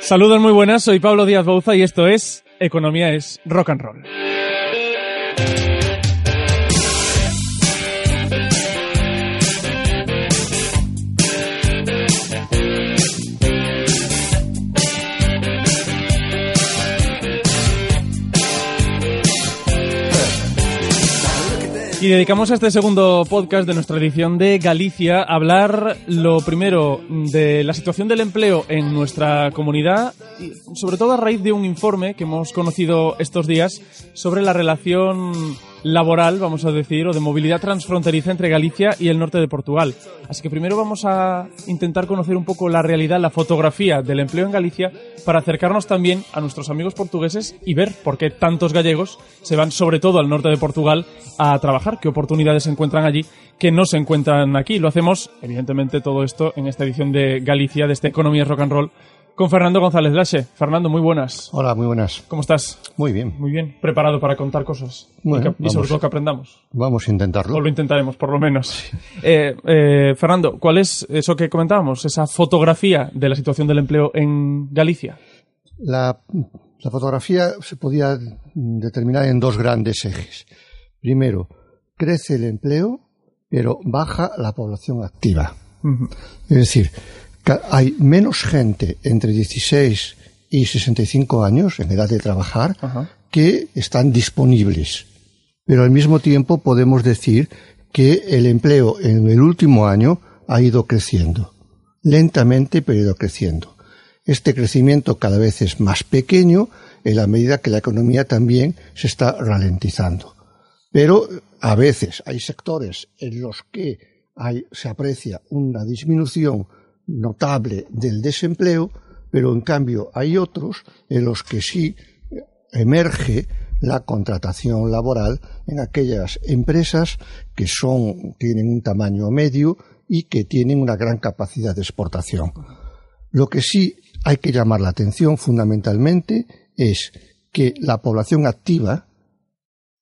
Saludos muy buenas, soy Pablo Díaz Bouza y esto es Economía es Rock and Roll. Y dedicamos a este segundo podcast de nuestra edición de Galicia a hablar lo primero de la situación del empleo en nuestra comunidad y sobre todo a raíz de un informe que hemos conocido estos días sobre la relación laboral, vamos a decir, o de movilidad transfronteriza entre Galicia y el norte de Portugal. Así que primero vamos a intentar conocer un poco la realidad, la fotografía del empleo en Galicia para acercarnos también a nuestros amigos portugueses y ver por qué tantos gallegos se van sobre todo al norte de Portugal a trabajar, qué oportunidades se encuentran allí que no se encuentran aquí. Lo hacemos, evidentemente, todo esto en esta edición de Galicia, de este Economía Rock and Roll, con Fernando González Lache. Fernando, muy buenas. Hola, muy buenas. ¿Cómo estás? Muy bien. Muy bien. ¿Preparado para contar cosas? Bueno, y, que- y sobre todo que aprendamos. Vamos a intentarlo. O lo intentaremos, por lo menos. Eh, eh, Fernando, ¿cuál es eso que comentábamos? Esa fotografía de la situación del empleo en Galicia. La, la fotografía se podía determinar en dos grandes ejes. Primero, crece el empleo, pero baja la población activa. Es decir, hay menos gente entre 16 y 65 años en edad de trabajar Ajá. que están disponibles. Pero al mismo tiempo podemos decir que el empleo en el último año ha ido creciendo. Lentamente, pero ha ido creciendo. Este crecimiento cada vez es más pequeño en la medida que la economía también se está ralentizando. Pero a veces hay sectores en los que hay- se aprecia una disminución notable del desempleo, pero en cambio hay otros en los que sí emerge la contratación laboral en aquellas empresas que son, tienen un tamaño medio y que tienen una gran capacidad de exportación. Lo que sí hay que llamar la atención fundamentalmente es que la población activa,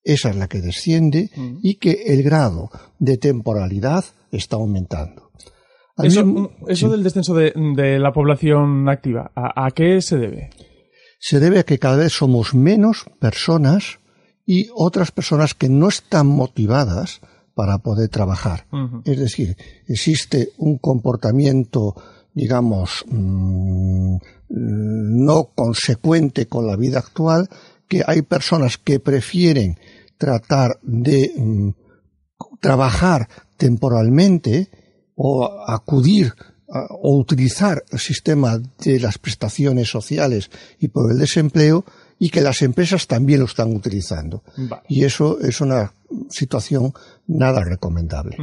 esa es la que desciende, y que el grado de temporalidad está aumentando. Eso, mismo- eso sí. del descenso de, de la población activa, ¿a, a qué se debe? se debe a que cada vez somos menos personas y otras personas que no están motivadas para poder trabajar. Es decir, existe un comportamiento, digamos, mm, no consecuente con la vida actual, que hay personas que prefieren tratar de mm, trabajar temporalmente o acudir a- o utilizar el sistema de las prestaciones sociales y por el desempleo y que las empresas también lo están utilizando. Vale. Y eso es una situación nada recomendable.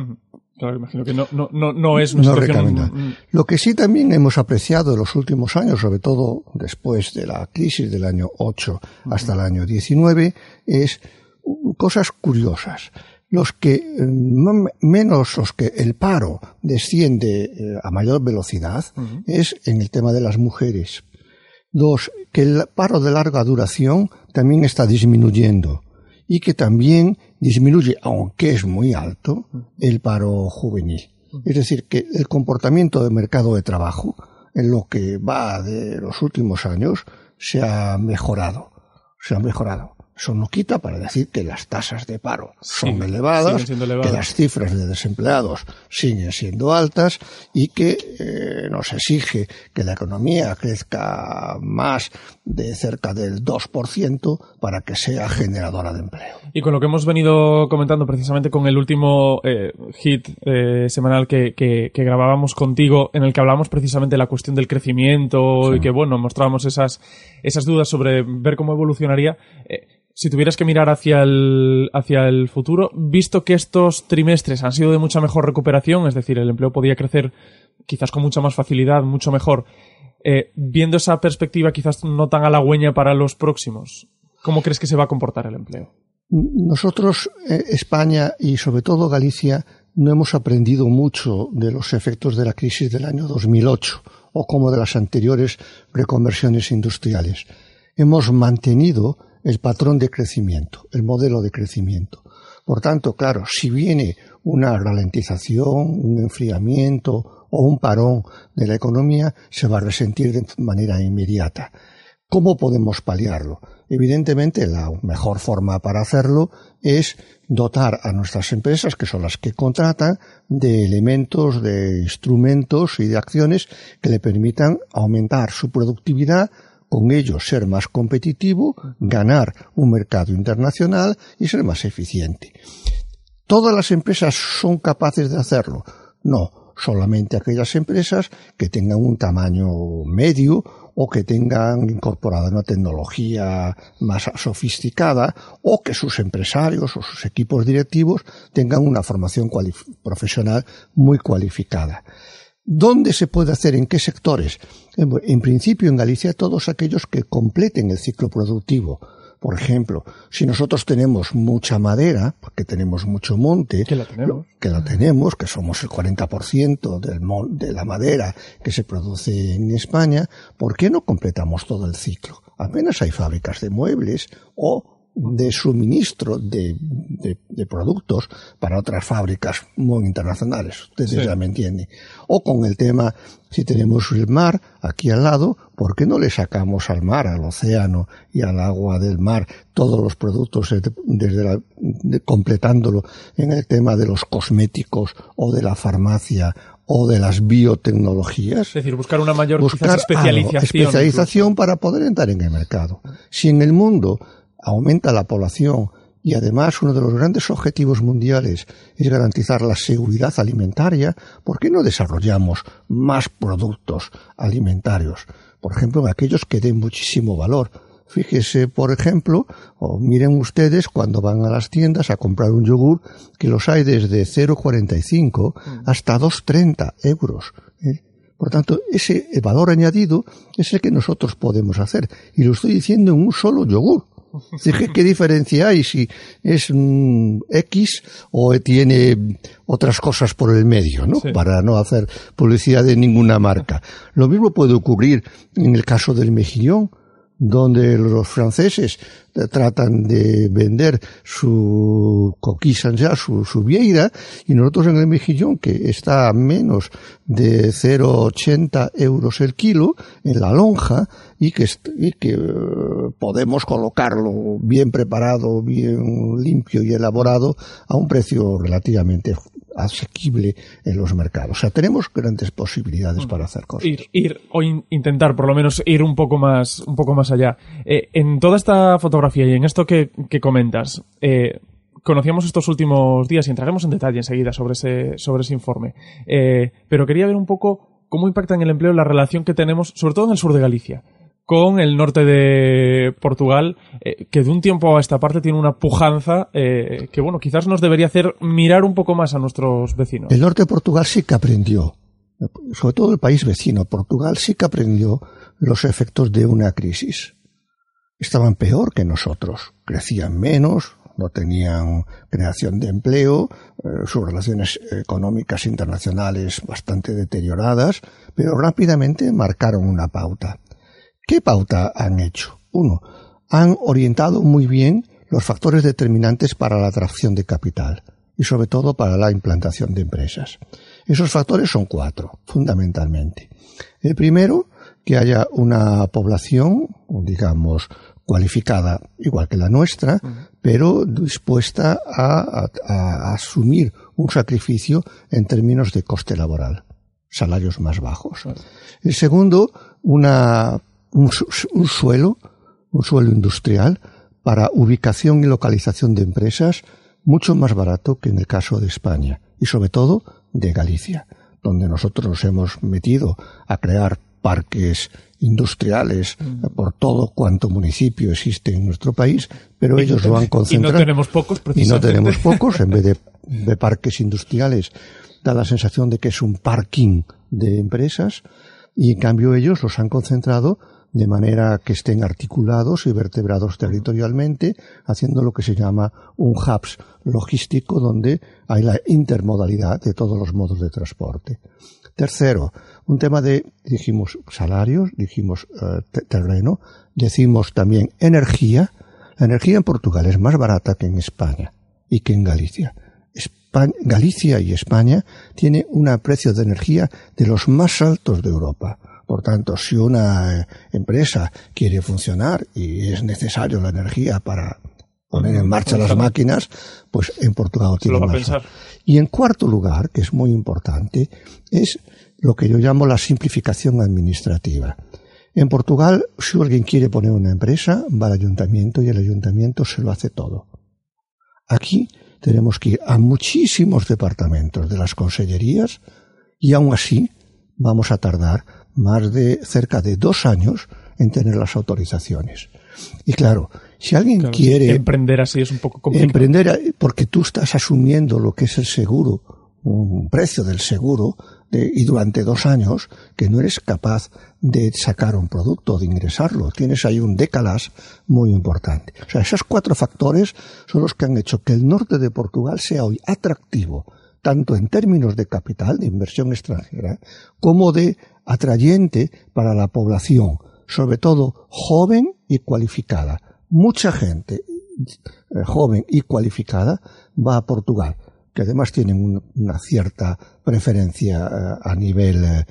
Claro, imagino que no, no, no, no es una No situación... mm, Lo que sí también hemos apreciado en los últimos años, sobre todo después de la crisis del año 8 hasta el año 19, es cosas curiosas. Los que, eh, no me- menos los que el paro desciende eh, a mayor velocidad, es en el tema de las mujeres. Dos, que el paro de larga duración también está disminuyendo y que también disminuye, aunque es muy alto, el paro juvenil. Es decir, que el comportamiento del mercado de trabajo en lo que va de los últimos años se ha mejorado. Se ha mejorado. Eso no quita para decir que las tasas de paro son elevadas, elevadas. que las cifras de desempleados siguen siendo altas y que eh, nos exige que la economía crezca más de cerca del 2% para que sea generadora de empleo. Y con lo que hemos venido comentando precisamente con el último eh, hit eh, semanal que, que- que grabábamos contigo, en el que hablábamos precisamente de la cuestión del crecimiento y que, bueno, mostrábamos esas, esas dudas sobre ver cómo evolucionaría. Si tuvieras que mirar hacia el, hacia el futuro, visto que estos trimestres han sido de mucha mejor recuperación, es decir, el empleo podía crecer quizás con mucha más facilidad, mucho mejor, eh, viendo esa perspectiva quizás no tan halagüeña para los próximos, ¿cómo crees que se va a comportar el empleo? Nosotros, eh, España y sobre todo Galicia, no hemos aprendido mucho de los efectos de la crisis del año 2008 o como de las anteriores reconversiones industriales. Hemos mantenido el patrón de crecimiento, el modelo de crecimiento. Por tanto, claro, si viene una ralentización, un enfriamiento o un parón de la economía, se va a resentir de manera inmediata. ¿Cómo podemos paliarlo? Evidentemente, la mejor forma para hacerlo es dotar a nuestras empresas, que son las que contratan, de elementos, de instrumentos y de acciones que le permitan aumentar su productividad, con ello ser más competitivo, ganar un mercado internacional y ser más eficiente. ¿Todas las empresas son capaces de hacerlo? No, solamente aquellas empresas que tengan un tamaño medio o que tengan incorporada una tecnología más sofisticada o que sus empresarios o sus equipos directivos tengan una formación profesional muy cualificada. ¿Dónde se puede hacer? ¿En qué sectores? En principio, en Galicia, todos aquellos que completen el ciclo productivo. Por ejemplo, si nosotros tenemos mucha madera, porque tenemos mucho monte, que la tenemos, que, la tenemos, que somos el 40% del de la madera que se produce en España, ¿por qué no completamos todo el ciclo? Apenas hay fábricas de muebles o de suministro de, de, productos para otras fábricas muy internacionales, ustedes ya me entienden. O con el tema, si tenemos el mar aquí al lado, ¿por qué no le sacamos al mar, al océano y al agua del mar todos los productos desde la, completándolo en el tema de los cosméticos o de la farmacia o de las biotecnologías. Es decir, buscar una mayor especialización. especialización para poder entrar en el mercado. Si en el mundo aumenta la población y además uno de los grandes objetivos mundiales es garantizar la seguridad alimentaria, ¿por qué no desarrollamos más productos alimentarios? Por ejemplo, aquellos que den muchísimo valor. Fíjese, por ejemplo, o miren ustedes cuando van a las tiendas a comprar un yogur, que los hay desde 0,45 hasta 2,30 euros. ¿eh? Por tanto, ese valor añadido es el que nosotros podemos hacer. Y lo estoy diciendo en un solo yogur. ¿Qué diferencia hay si es un X o tiene otras cosas por el medio, ¿no? Para no hacer publicidad de ninguna marca. Lo mismo puede ocurrir en el caso del mejillón donde los franceses tratan de vender su coquille ya su, su vieira, y nosotros en el mejillón, que está a menos de 0,80 euros el kilo en la lonja, y que, y que eh, podemos colocarlo bien preparado, bien limpio y elaborado a un precio relativamente asequible en los mercados. O sea, tenemos grandes posibilidades para hacer cosas. Ir, ir o intentar, por lo menos, ir un poco más, un poco más allá. Eh, en toda esta fotografía y en esto que, comentas, eh, conocíamos estos últimos días y entraremos en detalle enseguida sobre ese, sobre ese informe. Eh, pero quería ver un poco cómo impacta en el empleo la relación que tenemos, sobre todo en el sur de Galicia con el norte de Portugal, eh, que de un tiempo a esta parte tiene una pujanza eh, que, bueno, quizás nos debería hacer mirar un poco más a nuestros vecinos. El norte de Portugal sí que aprendió, sobre todo el país vecino, Portugal sí que aprendió los efectos de una crisis. Estaban peor que nosotros, crecían menos, no tenían creación de empleo, eh, sus relaciones económicas internacionales bastante deterioradas, pero rápidamente marcaron una pauta ¿Qué pauta han hecho? Uno, han orientado muy bien los factores determinantes para la atracción de capital y sobre todo para la implantación de empresas. Esos factores son cuatro, fundamentalmente. El primero, que haya una población, digamos, cualificada igual que la nuestra, pero dispuesta a, asumir un sacrificio en términos de coste laboral, salarios más bajos. El segundo, una un, suelo, un suelo industrial para ubicación y localización de empresas mucho más barato que en el caso de España y sobre todo de Galicia, donde nosotros nos hemos metido a crear parques industriales mm. por todo cuanto municipio existe en nuestro país, pero ellos lo han concentrado. Y no tenemos pocos, Y no tenemos pocos, en vez de, de parques industriales, da la sensación de que es un parking de empresas, y en cambio ellos los han concentrado de manera que estén articulados y vertebrados territorialmente, haciendo lo que se llama un hubs logístico donde hay la intermodalidad de todos los modos de transporte. Tercero, un tema de, dijimos, salarios, dijimos eh, terreno, decimos también energía. La energía en Portugal es más barata que en España y que en Galicia. Galicia y España tienen un precio de energía de los más altos de Europa. Por tanto, si una eh, empresa quiere funcionar y es necesario la energía para poner en marcha las máquinas, pues en Portugal tiene más. Y en cuarto lugar, que es muy importante, es lo que yo llamo la simplificación administrativa. En Portugal, si alguien quiere poner una empresa, va al ayuntamiento y el ayuntamiento se lo hace todo. Aquí tenemos que ir a muchísimos departamentos de las consellerías y aún así vamos a tardar más de cerca de dos años en tener las autorizaciones. Y claro, si alguien quiere... Emprender así es un poco complicado. Emprender porque tú estás asumiendo lo que es el seguro, un precio del seguro, y durante dos años que no eres capaz de sacar un producto, de ingresarlo. Tienes ahí un décalas muy importante. O sea, esos cuatro factores son los que han hecho que el norte de Portugal sea hoy atractivo, tanto en términos de capital, de inversión extranjera, como de atrayente para la población, sobre todo joven y cualificada. Mucha gente eh, joven y cualificada va a Portugal, que además tienen una cierta preferencia eh, a nivel eh,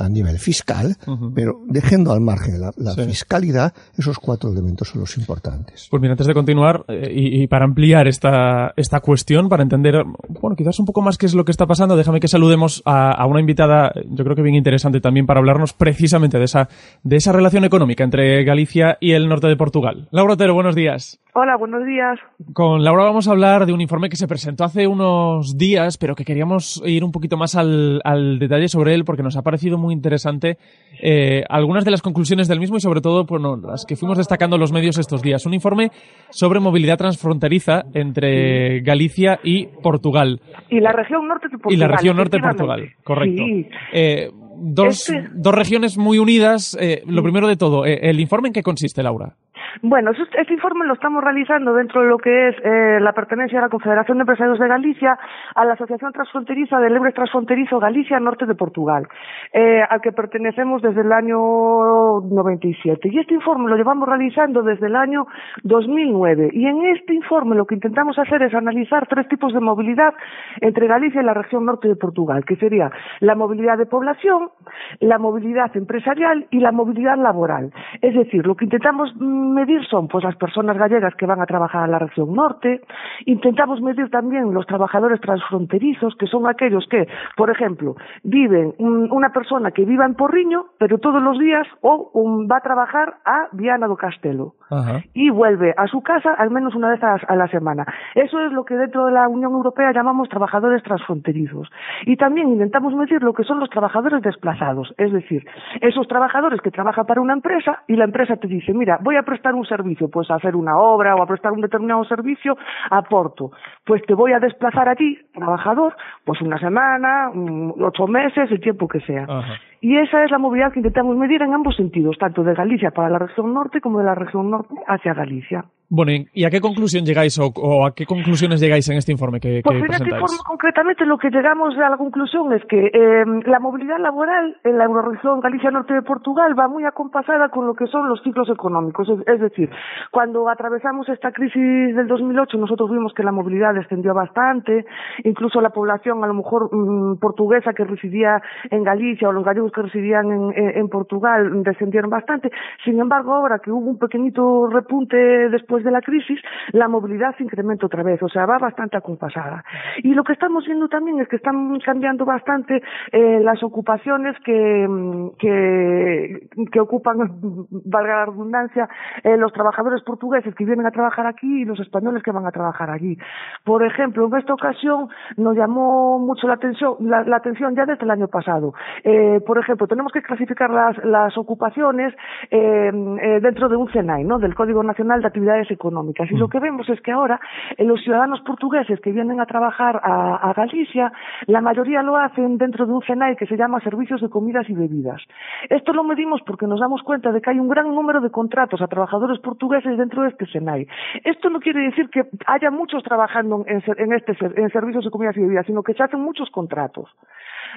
a nivel fiscal, pero dejando al margen la, fiscalidad, esos cuatro elementos son los importantes. Pues mira, antes de continuar eh, y, para ampliar esta, esta cuestión, para entender, bueno, quizás un poco más qué es lo que está pasando, déjame que saludemos a, una invitada, yo creo que bien interesante también para hablarnos precisamente de esa, de esa relación económica entre Galicia y el norte de Portugal. Laura Otero, buenos días. Hola, buenos días. Con Laura vamos a hablar de un informe que se presentó hace unos días, pero que queríamos ir un poquito más al, al detalle sobre él porque nos ha parecido muy interesante eh, algunas de las conclusiones del mismo y sobre todo bueno, las que fuimos destacando los medios estos días. Un informe sobre movilidad transfronteriza entre Galicia y Portugal. Y la región norte de Portugal. Y la región norte de Portugal, correcto. Eh, dos, este dos regiones muy unidas. Eh, lo primero de todo, ¿el informe en qué consiste, Laura? Bueno, este informe lo estamos realizando dentro de lo que es eh, la pertenencia a la Confederación de Empresarios de Galicia, a la Asociación Transfronteriza del Ebre Transfronterizo Galicia Norte de Portugal, eh, al que pertenecemos desde el año 97. Y este informe lo llevamos realizando desde el año 2009. Y en este informe lo que intentamos hacer es analizar tres tipos de movilidad entre Galicia y la región norte de Portugal, que sería la movilidad de población, la movilidad empresarial y la movilidad laboral. Es decir, lo que intentamos mm, medir son pues las personas gallegas que van a trabajar a la región norte, intentamos medir también los trabajadores transfronterizos, que son aquellos que, por ejemplo, viven una persona que viva en Porriño, pero todos los días o va a trabajar a Viana do Castelo y vuelve a su casa al menos una vez a, la semana. Eso es lo que dentro de la Unión Europea llamamos trabajadores transfronterizos. Y también intentamos medir lo que son los trabajadores desplazados, es decir, esos trabajadores que trabajan para una empresa y la empresa te dice, mira, voy a prestar un servicio, pues a hacer una obra o a prestar un determinado servicio, aporto. Pues te voy a desplazar a ti, trabajador, pues una semana, ocho meses, el tiempo que sea. Y esa es la movilidad que intentamos medir en ambos sentidos, tanto de Galicia para la región norte como de la región norte hacia Galicia. Bueno, ¿y a qué conclusión llegáis o, a qué conclusiones llegáis en este informe que, pues en este informe concretamente lo que llegamos a la conclusión es que eh, la movilidad laboral en la Euroregión Galicia Norte de Portugal va muy acompasada con lo que son los ciclos económicos. Es, decir, cuando atravesamos esta crisis del 2008 nosotros vimos que la movilidad descendió bastante, incluso la población a lo mejor mm, portuguesa que residía en Galicia o los gallegos que residían en, Portugal descendieron bastante. Sin embargo, ahora que hubo un pequeñito repunte después de la crisis, la movilidad se incrementa otra vez, o sea, va bastante acompasada. Y lo que estamos viendo también es que están cambiando bastante eh, las ocupaciones que, que, que, ocupan, valga la redundancia, eh, los trabajadores portugueses que vienen a trabajar aquí y los españoles que van a trabajar allí. Por ejemplo, en esta ocasión nos llamó mucho la atención, la, atención ya desde el año pasado. Eh, por ejemplo, tenemos que clasificar las, las ocupaciones eh, eh, dentro de un CENAI, ¿no? Del Código Nacional de Actividades Económicas. Y lo mm. que vemos es que ahora eh, los ciudadanos portugueses que vienen a trabajar a, a, Galicia, la mayoría lo hacen dentro de un CENAI que se llama Servicios de Comidas y Bebidas. Esto lo medimos porque nos damos cuenta de que hay un gran número de contratos a trabajadores portugueses dentro de este CENAI. Esto no quiere decir que haya muchos trabajando en, en, este, en servicios de comidas y bebidas, sino que se hacen muchos contratos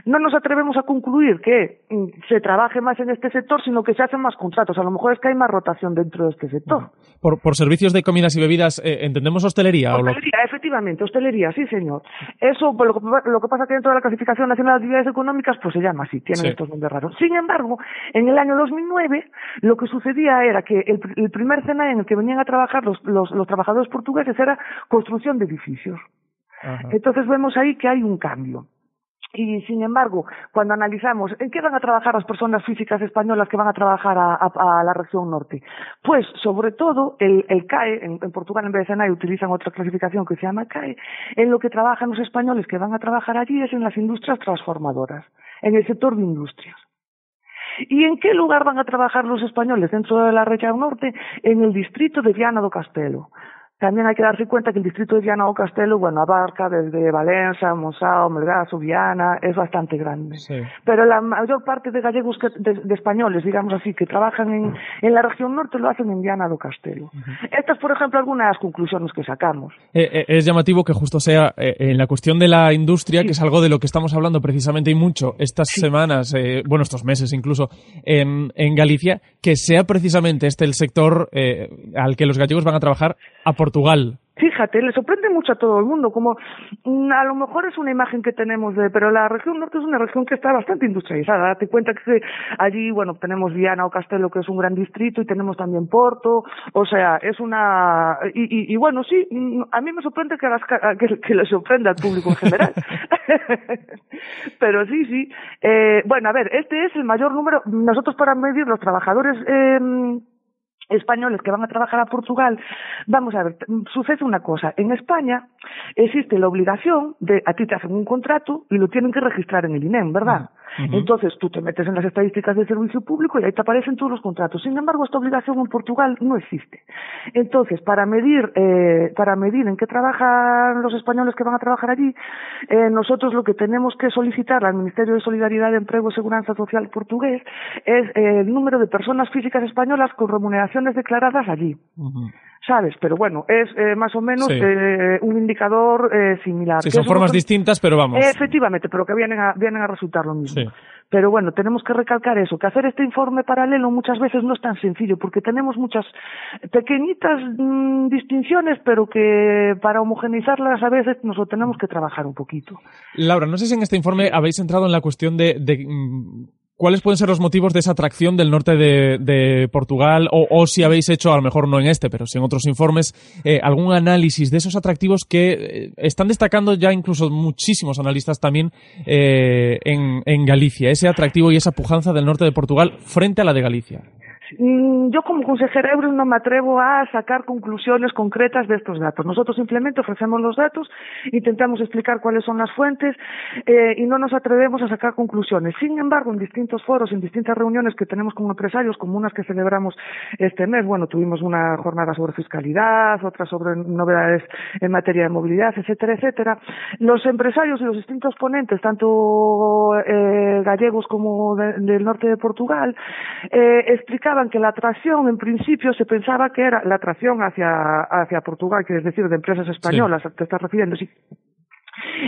no nos atrevemos a concluir que mm, se trabaje más en este sector, sino que se hacen más contratos. A lo mejor es que hay más rotación dentro de este sector. Por, por servicios de comidas y bebidas, eh, ¿entendemos hostelería? Hostelería, efectivamente, hostelería, sí, señor. Eso, pues, lo, que, lo que pasa que dentro de la clasificación nacional de actividades económicas, pues se llama así, tienen estos nombres raros. Sin embargo, en el año 2009, lo que sucedía era que el, primer cena en el que venían a trabajar los, los, los trabajadores portugueses era construcción de edificios. Entonces vemos ahí que hay un cambio. Y sin embargo, cuando analizamos en qué van a trabajar las personas físicas españolas que van a trabajar a, la región norte, pues sobre todo el, CAE, en, Portugal en vez de SENAI utilizan otra clasificación que se llama CAE, en lo que trabajan los españoles que van a trabajar allí es en las industrias transformadoras, en el sector de industrias. ¿Y en qué lugar van a trabajar los españoles dentro de la región norte? En el distrito de Viana do Castelo. También hay que darse cuenta que el distrito de Viana o Castelo, bueno, abarca desde Valencia, Mosao, Melgazo, Viana, es bastante grande. Pero la mayor parte de gallegos, de, españoles, digamos así, que trabajan en, en, la región norte lo hacen en Viana do Castelo. Estas, por ejemplo, algunas conclusiones que sacamos. Eh, eh, es llamativo que justo sea eh, en la cuestión de la industria, que es algo de lo que estamos hablando precisamente y mucho estas semanas, bueno, estos meses incluso, en, en Galicia, que sea precisamente este el sector al que los gallegos van a trabajar a Portugal. Fíjate, le sorprende mucho a todo el mundo, como mm, a lo mejor es una imagen que tenemos de, pero la región norte es una región que está bastante industrializada. Date cuenta que allí, bueno, tenemos Viana o Castelo, que es un gran distrito, y tenemos también Porto, o sea, es una, y, y, bueno, sí, mm, a mí me sorprende que, que, que le sorprenda al público en general. pero sí, sí. Eh, bueno, a ver, este es el mayor número, nosotros para medir los trabajadores, eh, españoles que van a trabajar a Portugal, vamos a ver, sucede una cosa. En España existe la obligación de, a ti te hacen un contrato y lo tienen que registrar en el INEM, ¿verdad? Entonces tú te metes en las estadísticas del servicio público y ahí te aparecen todos los contratos. Sin embargo, esta obligación en Portugal no existe. Entonces, para medir, eh, para medir en qué trabajan los españoles que van a trabajar allí, eh, nosotros lo que tenemos que solicitar al Ministerio de Solidaridad, Empleo y Seguridad Social portugués es eh, el número de personas físicas españolas con remuneraciones declaradas allí. ¿sabes? Pero bueno, es eh, más o menos eh, un indicador eh, similar. Sí, son formas distintas, pero vamos. Efectivamente, pero que vienen a, vienen a resultar lo mismo. Pero bueno, tenemos que recalcar eso, que hacer este informe paralelo muchas veces no es tan sencillo, porque tenemos muchas pequeñitas mm, distinciones, pero que para homogeneizarlas a veces nos lo tenemos que trabajar un poquito. Laura, no sé si en este informe habéis entrado en la cuestión de, de mm, ¿Cuáles pueden ser los motivos de esa atracción del norte de, Portugal? O, si habéis hecho, a lo mejor no en este, pero si en otros informes, eh, algún análisis de esos atractivos que eh, están destacando ya incluso muchísimos analistas también eh, en Galicia, ese atractivo y esa pujanza del norte de Portugal frente a la de Galicia. Mm, yo como consejera Euro no me atrevo a sacar conclusiones concretas de estos datos. Nosotros simplemente ofrecemos los datos, intentamos explicar cuáles son las fuentes eh, y no nos atrevemos a sacar conclusiones. Sin embargo, en distintos foros, en distintas reuniones que tenemos con empresarios, como unas que celebramos este mes, bueno, tuvimos una jornada sobre fiscalidad, otra sobre novedades en materia de movilidad, etcétera, etcétera. Los empresarios y los distintos ponentes, tanto eh, gallegos como del norte de Portugal, eh, explicaban que la atracción, en principio, se pensaba que era la atracción hacia, hacia Portugal, que es decir, de empresas españolas, te estás refiriendo, sí.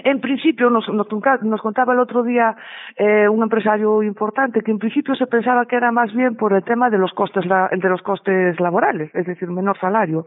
En principio, nos, nos, contaba el otro día eh, un empresario importante que en principio se pensaba que era más bien por el tema de los costes, de los costes laborales, es decir, menor salario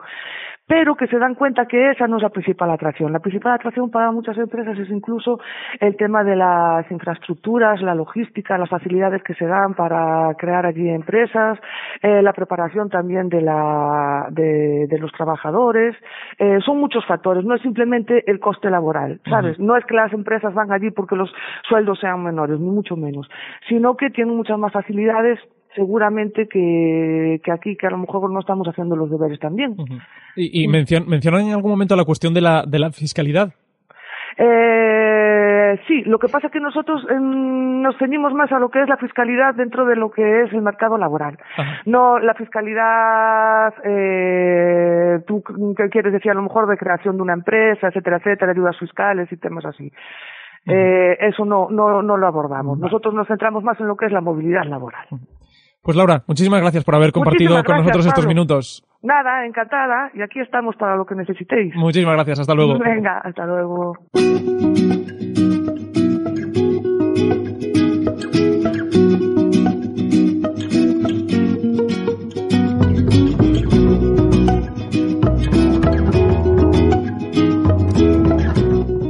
pero que se dan cuenta que esa no es la principal atracción. La principal atracción para muchas empresas es incluso el tema de las infraestructuras, la logística, las facilidades que se dan para crear allí empresas, eh, la preparación también de, la, de, de los trabajadores. Eh, son muchos factores, no es simplemente el coste laboral, ¿sabes? No es que las empresas van allí porque los sueldos sean menores, ni mucho menos, sino que tienen muchas más facilidades seguramente que, que aquí, que a lo mejor no estamos haciendo los deberes también. ¿Y, mencionan en algún momento la cuestión de la, de la fiscalidad? Eh, sí, lo que pasa es que nosotros nos ceñimos más a lo que es la fiscalidad dentro de lo que es el mercado laboral. No la fiscalidad, eh, tú qué quieres decir, a lo mejor de creación de una empresa, etcétera, etcétera, ayudas fiscales y temas así. Eh, eso no, no, no lo abordamos. Nosotros nos centramos más en lo que es la movilidad laboral. Pues Laura, muchísimas gracias por haber compartido con nosotros estos minutos. Nada, encantada. Y aquí estamos para lo que necesitéis. Muchísimas gracias. Hasta luego. Venga, hasta luego.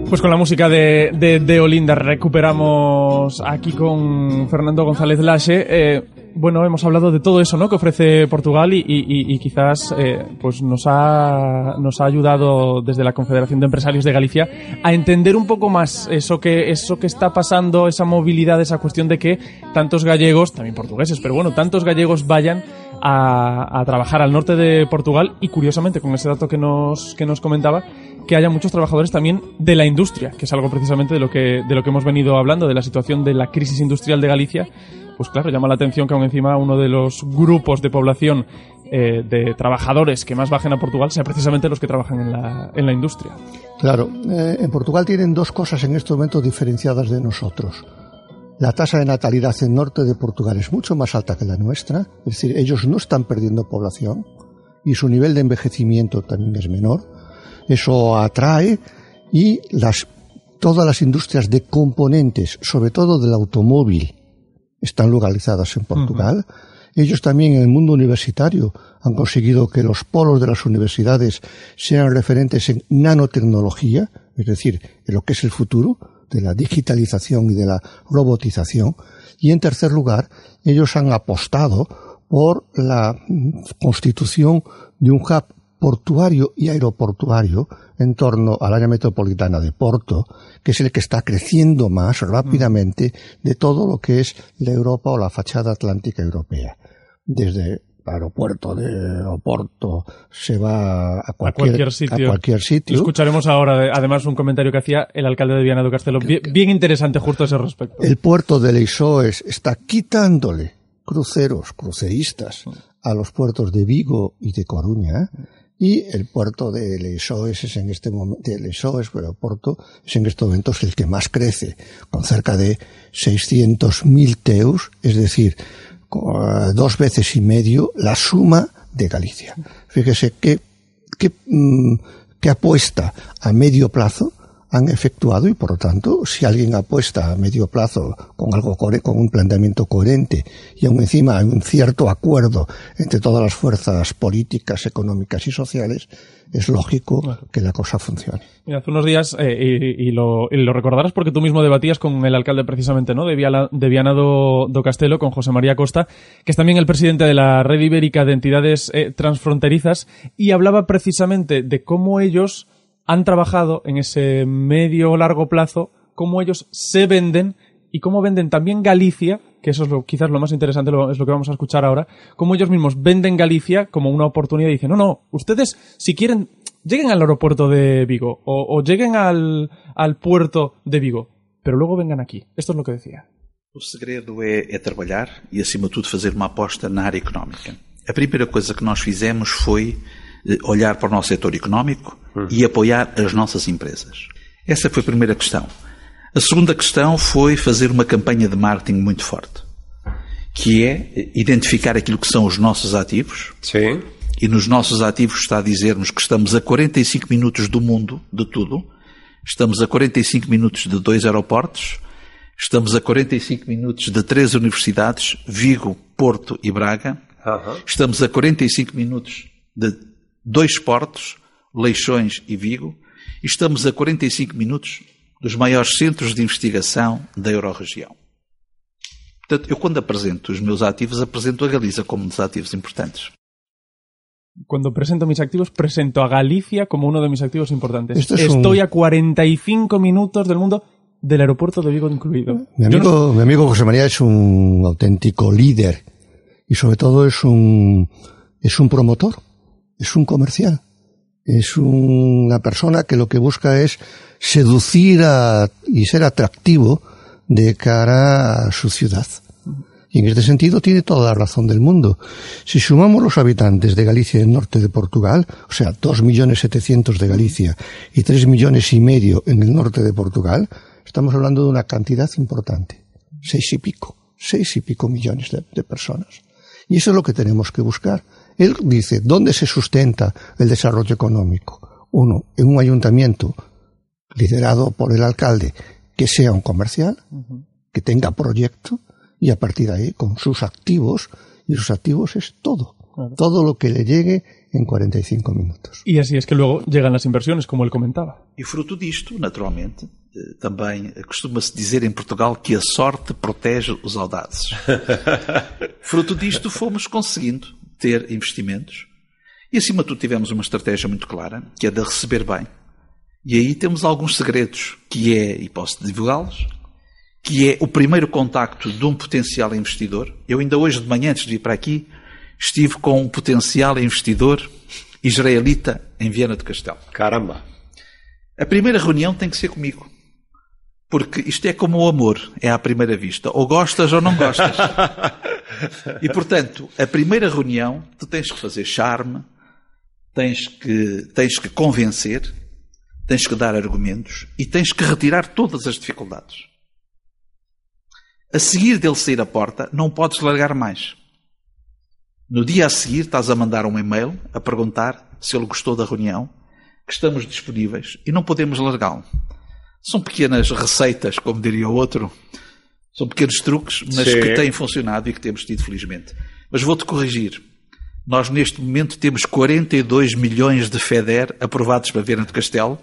Pues con la música de, de, Olinda recuperamos aquí con Fernando González Lache. Eh, bueno, hemos hablado de todo eso, ¿no? Que ofrece Portugal y, quizás eh, pues nos ha, nos ha ayudado desde la Confederación de Empresarios de Galicia a entender un poco más eso que, eso que está pasando, esa movilidad, esa cuestión de que tantos gallegos, también portugueses, pero bueno, tantos gallegos vayan a, a trabajar al norte de Portugal y curiosamente con ese dato que nos, que nos comentaba, que haya muchos trabajadores también de la industria, que es algo precisamente de lo que, de lo que hemos venido hablando, de la situación de la crisis industrial de Galicia. Pues claro, llama la atención que aún encima uno de los grupos de población eh, de trabajadores que más bajen a Portugal sea precisamente los que trabajan en la, industria. Claro, eh, en Portugal tienen dos cosas en este momento diferenciadas de nosotros. La tasa de natalidad en norte de Portugal es mucho más alta que la nuestra, es decir, ellos no están perdiendo población y su nivel de envejecimiento también es menor eso atrae y todas las industrias de componentes, sobre todo del automóvil, están localizadas en Portugal. Ellos también en el mundo universitario han conseguido que los polos de las universidades sean referentes en nanotecnología, es decir, en lo que es el futuro de la digitalización y de la robotización. Y en tercer lugar, ellos han apostado por la constitución de un hub portuario y aeroportuario en torno al área metropolitana de Porto, que es el que está creciendo más rápidamente de todo lo que es la Europa o la fachada atlántica europea. Desde el aeropuerto de Oporto se va a cualquier, sitio. Escucharemos ahora, además, un comentario que hacía el alcalde de Viana do Castelo, bien, interesante justo a ese respecto. El puerto de Leixoes está quitándole cruceros, cruceristas, a los puertos de Vigo y de Coruña, y el puerto de Leixoes es en este momento, de Leixoes, pero Porto es en estos momentos el que más crece, con cerca de 600.000 teus, es decir, dos veces y medio la suma de Galicia. Fíjese qué, qué, mm, qué apuesta a medio plazo han efectuado y por lo tanto si alguien apuesta a medio plazo con algo con un planteamiento coherente y aún encima hay un cierto acuerdo entre todas las fuerzas políticas, económicas y sociales, es lógico que la cosa funcione. Mira, hace unos días, eh, y, lo, recordarás porque tú mismo debatías con el alcalde precisamente ¿no? de, Viana do, Castelo, con José María Costa, que es también el presidente de la Red Ibérica de Entidades eh, Transfronterizas, y hablaba precisamente de cómo ellos han trabajado en ese medio o largo plazo, cómo ellos se venden y cómo venden también Galicia, que eso es lo, quizás lo más interesante, es lo que vamos a escuchar ahora, cómo ellos mismos venden Galicia como una oportunidad y dicen, no, no, ustedes si quieren, lleguen al aeropuerto de Vigo o, lleguen al, al puerto de Vigo, pero luego vengan aquí. Esto es lo que decía. O segredo é, é trabalhar e, acima de tudo, fazer uma aposta na área económica. A primeira coisa que nós fizemos foi olhar para o nosso setor económico uhum. e apoiar as nossas empresas. Essa foi a primeira questão. A segunda questão foi fazer uma campanha de marketing muito forte, que é identificar aquilo que são os nossos ativos. Sim. E nos nossos ativos está a dizermos que estamos a 45 minutos do mundo, de tudo. Estamos a 45 minutos de dois aeroportos. Estamos a 45 minutos de três universidades, Vigo, Porto e Braga. Uhum. Estamos a 45 minutos de dois portos, Leixões e Vigo, e estamos a 45 minutos dos maiores centros de investigação da Eurorregião. Portanto, eu quando apresento os meus ativos, apresento a Galiza como um dos ativos importantes. Cuando presento mis activos, presento a Galicia como uno de mis activos importantes. Es Estoy un... a 45 minutos del mundo del aeropuerto de Vigo incluido. Mi amigo, no... mi amigo José María es un auténtico líder y sobre todo es un, es un promotor es un comercial. Es una persona que lo que busca es seducir a y ser atractivo de cara a su ciudad. Y en este sentido tiene toda la razón del mundo. Si sumamos los habitantes de Galicia y el norte de Portugal, o sea, dos millones setecientos de Galicia y tres millones y medio en el norte de Portugal, estamos hablando de una cantidad importante. Seis y pico, seis y pico millones de personas. Y eso es lo que tenemos que buscar. Él dice, ¿dónde se sustenta el desarrollo económico? Uno, en un ayuntamiento liderado por el alcalde que sea un comercial, que tenga proyecto, y a partir de ahí, con sus activos, y sus activos es todo. Todo lo que le llegue en 45 minutos. Y así es que luego llegan las inversiones, como él comentaba. E fruto disto, naturalmente, eh, também costuma-se dizer em Portugal que a sorte protege os audazes. fruto disto, fomos conseguindo ter investimentos e, acima de tudo, tivemos uma estratégia muito clara, que é de receber bem. E aí temos alguns segredos, que é, e posso divulgá-los, que é o primeiro contacto de um potencial investidor. Eu ainda hoje de manhã, antes de ir para aqui, estive com um potencial investidor israelita em Viena do Castelo. Caramba! A primeira reunião tem que ser comigo. Porque isto é como o amor, é à primeira vista. Ou gostas ou não gostas. e portanto, a primeira reunião, tu tens que fazer charme, tens que, tens que convencer, tens que dar argumentos e tens que retirar todas as dificuldades. A seguir dele sair a porta, não podes largar mais. No dia a seguir, estás a mandar um e-mail a perguntar se ele gostou da reunião, que estamos disponíveis e não podemos largá-lo. São pequenas receitas, como diria o outro, são pequenos truques, mas Sim. que têm funcionado e que temos tido felizmente. Mas vou-te corrigir. Nós, neste momento, temos 42 milhões de FEDER aprovados para Viana do Castelo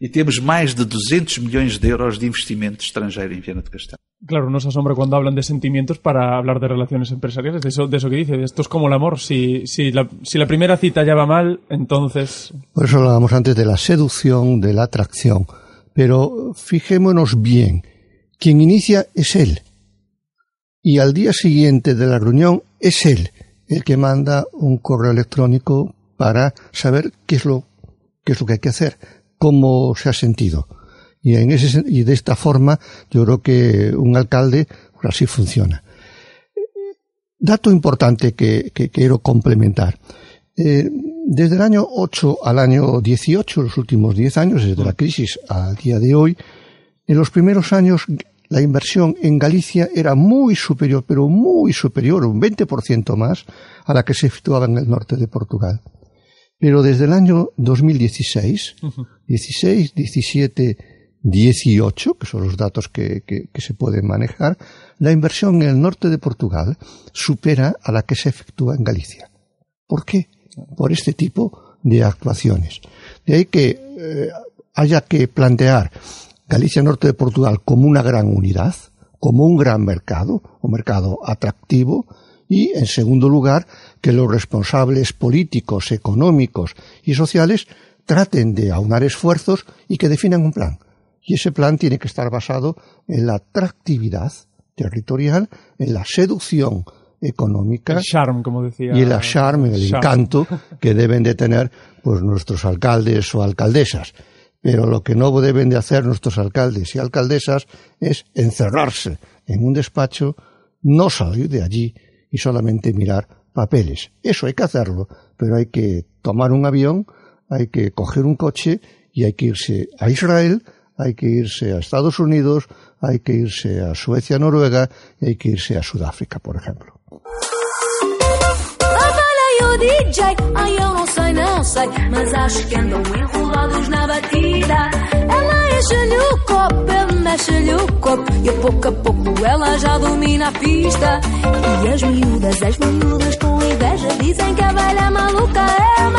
e temos mais de 200 milhões de euros de investimento estrangeiro em Viana do Castelo. Claro, nos asombra cuando hablan de sentimientos para hablar de relaciones empresariales, de eso, de eso que dice, esto es como el amor, si, si, la, si la primera cita ya va mal, entonces... Por eso hablábamos antes de la seducción, de la atracción. Pero fijémonos bien, quien inicia es él. Y al día siguiente de la reunión es él el que manda un correo electrónico para saber qué es lo, qué es lo que hay que hacer, cómo se ha sentido. Y, en ese, y de esta forma yo creo que un alcalde pues así funciona. Dato importante que, que quiero complementar. Eh, desde el año 8 al año 18, los últimos 10 años, desde la crisis al día de hoy, en los primeros años la inversión en Galicia era muy superior, pero muy superior, un 20% más, a la que se efectuaba en el norte de Portugal. Pero desde el año 2016, 16, 17, 18, que son los datos que, que- que se pueden manejar, la inversión en el norte de Portugal supera a la que se efectúa en Galicia. ¿Por qué? Por este tipo de actuaciones. De ahí que eh, haya que plantear Galicia Norte de Portugal como una gran unidad, como un gran mercado, un mercado atractivo, y en segundo lugar, que los responsables políticos, económicos y sociales traten de aunar esfuerzos y que definan un plan. Y ese plan tiene que estar basado en la atractividad territorial, en la seducción económica El charm, como decía. y el charme, el Charm. encanto que deben de tener pues nuestros alcaldes o alcaldesas. Pero lo que no deben de hacer nuestros alcaldes y alcaldesas es encerrarse en un despacho, no salir de allí y solamente mirar papeles. Eso hay que hacerlo, pero hay que tomar un avión, hay que coger un coche y hay que irse a Israel, hay que irse a Estados Unidos, hay que irse a Suecia, Noruega y hay que irse a Sudáfrica, por ejemplo. Mexe-lhe o e a pouco a pouco ela já domina a pista. E as miúdas, as miúdas com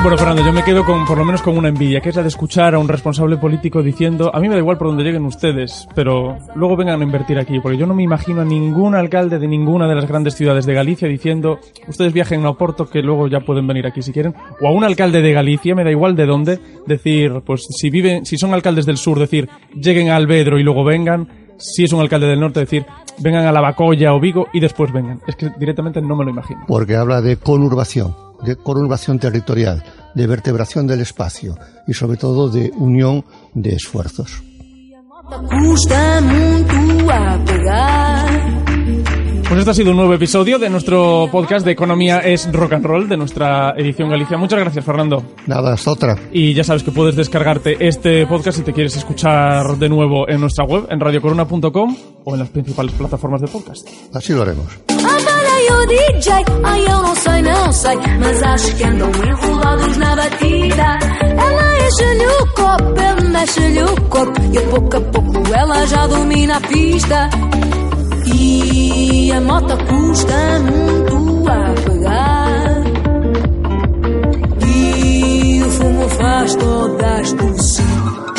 Bueno, Fernando, yo me quedo con, por lo menos con una envidia, que es la de escuchar a un responsable político diciendo, a mí me da igual por donde lleguen ustedes, pero luego vengan a invertir aquí, porque yo no me imagino a ningún alcalde de ninguna de las grandes ciudades de Galicia diciendo, ustedes viajen a Oporto que luego ya pueden venir aquí si quieren, o a un alcalde de Galicia, me da igual de dónde, decir, pues si viven, si son alcaldes del sur, decir, lleguen a Albedro y luego vengan, si es un alcalde del norte, decir, vengan a Lavacolla o Vigo y después vengan. Es que directamente no me lo imagino. porque habla de conurbación, de conurbación territorial, de vertebración del espacio y sobre todo de unión de esfuerzos. Pues este ha sido un nuevo episodio de nuestro podcast de Economía es Rock and Roll, de nuestra edición Galicia. Muchas gracias, Fernando. Nada, hasta otra. Y ya sabes que puedes descargarte este podcast si te quieres escuchar de nuevo en nuestra web, en radiocorona.com o en las principales plataformas de podcast. Así lo haremos. E a moto custa muito a pegar. E o fumo faz todas tossir.